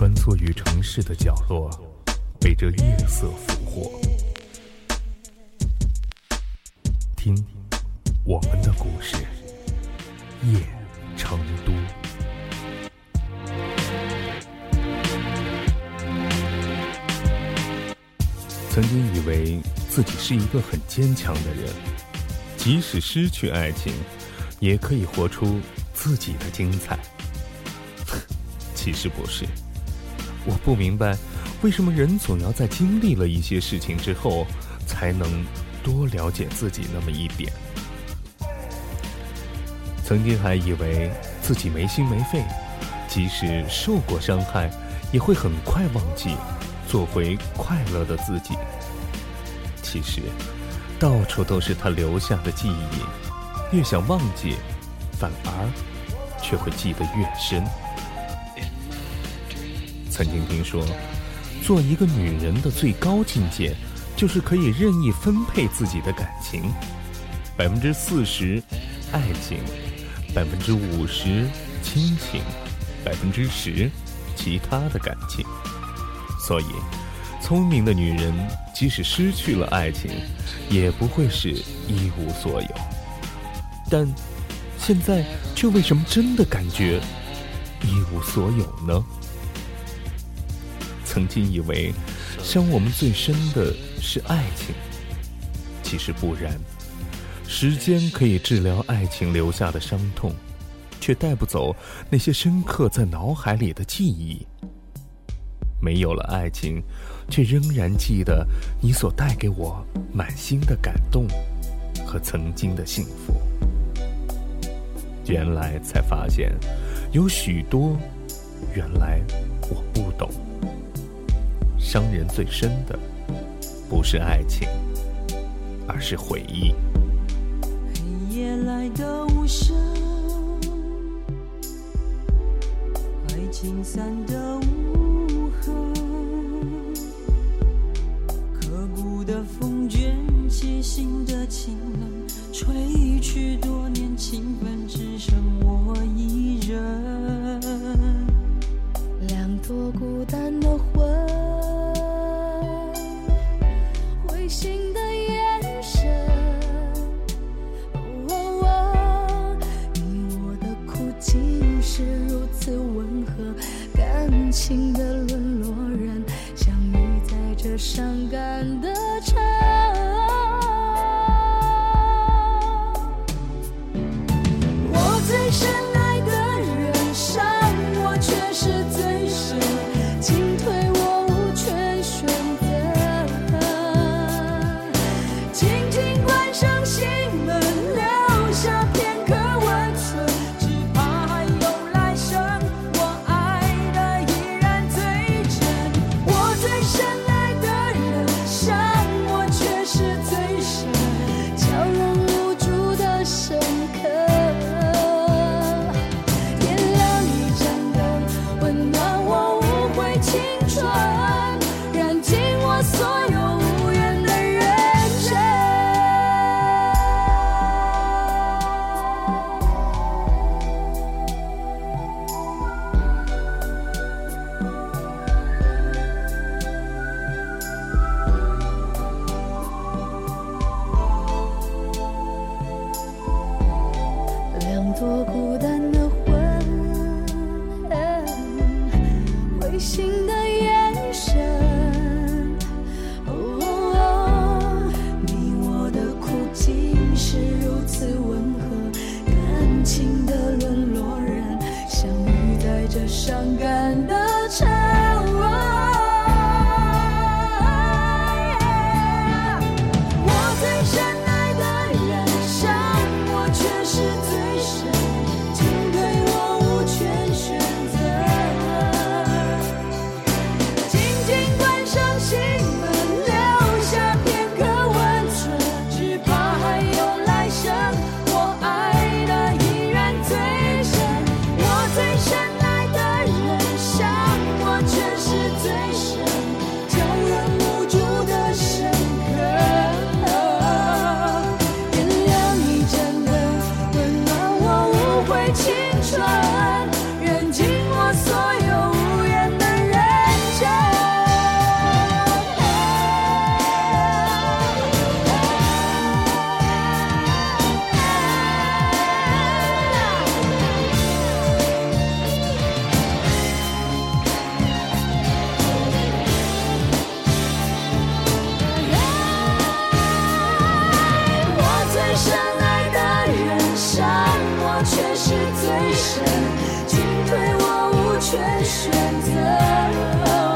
穿梭于城市的角落，被这夜色俘获。听我们的故事，夜成都。曾经以为自己是一个很坚强的人，即使失去爱情，也可以活出自己的精彩。其实不是，我不明白，为什么人总要在经历了一些事情之后，才能多了解自己那么一点。曾经还以为自己没心没肺，即使受过伤害，也会很快忘记，做回快乐的自己。其实，到处都是他留下的记忆，越想忘记，反而却会记得越深。曾经听说，做一个女人的最高境界，就是可以任意分配自己的感情，百分之四十爱情，百分之五十亲情，百分之十其他的感情。所以，聪明的女人即使失去了爱情，也不会是一无所有。但，现在却为什么真的感觉一无所有呢？曾经以为，伤我们最深的是爱情，其实不然。时间可以治疗爱情留下的伤痛，却带不走那些深刻在脑海里的记忆。没有了爱情，却仍然记得你所带给我满心的感动和曾经的幸福。原来才发现，有许多原来我不懂。伤人最深的，不是爱情，而是回忆。黑夜来的无声，爱情散的无是如此温和，感情的沦落人，相遇在这伤感的城。伤感。是最深进退我无权选择。